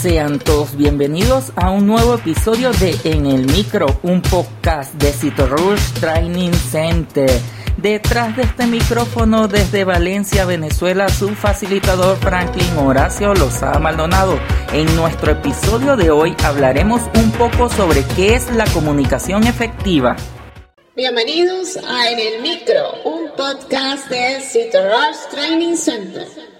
Sean todos bienvenidos a un nuevo episodio de En el Micro, un podcast de Rush Training Center. Detrás de este micrófono desde Valencia, Venezuela, su facilitador Franklin Horacio Lozada Maldonado. En nuestro episodio de hoy hablaremos un poco sobre qué es la comunicación efectiva. Bienvenidos a En el Micro, un podcast de Rush Training Center.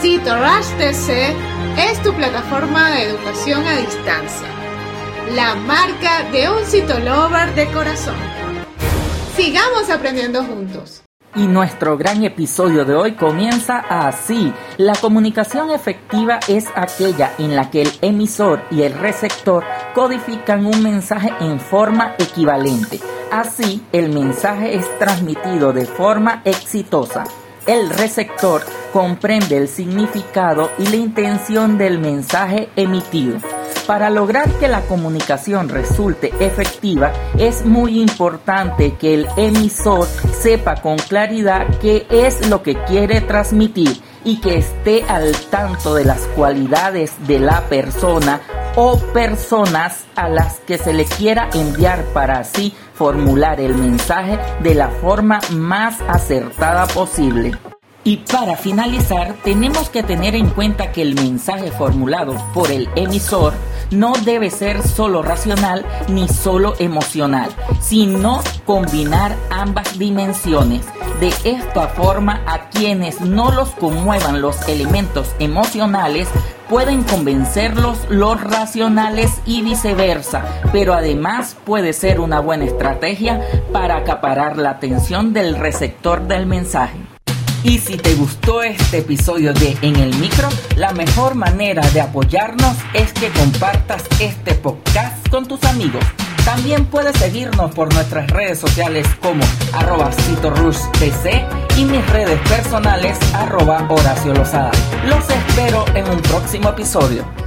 Cito Rush TC es tu plataforma de educación a distancia. La marca de un citolover de corazón. Sigamos aprendiendo juntos. Y nuestro gran episodio de hoy comienza así. La comunicación efectiva es aquella en la que el emisor y el receptor codifican un mensaje en forma equivalente. Así, el mensaje es transmitido de forma exitosa. El receptor comprende el significado y la intención del mensaje emitido. Para lograr que la comunicación resulte efectiva, es muy importante que el emisor sepa con claridad qué es lo que quiere transmitir y que esté al tanto de las cualidades de la persona o personas a las que se le quiera enviar para así formular el mensaje de la forma más acertada posible. Y para finalizar, tenemos que tener en cuenta que el mensaje formulado por el emisor no debe ser solo racional ni solo emocional, sino combinar ambas dimensiones. De esta forma, a quienes no los conmuevan los elementos emocionales, pueden convencerlos los racionales y viceversa, pero además puede ser una buena estrategia para acaparar la atención del receptor del mensaje. Y si te gustó este episodio de En el Micro, la mejor manera de apoyarnos es que compartas este podcast con tus amigos. También puedes seguirnos por nuestras redes sociales como arroba PC y mis redes personales arroba Horacio Lozada. Los espero en un próximo episodio.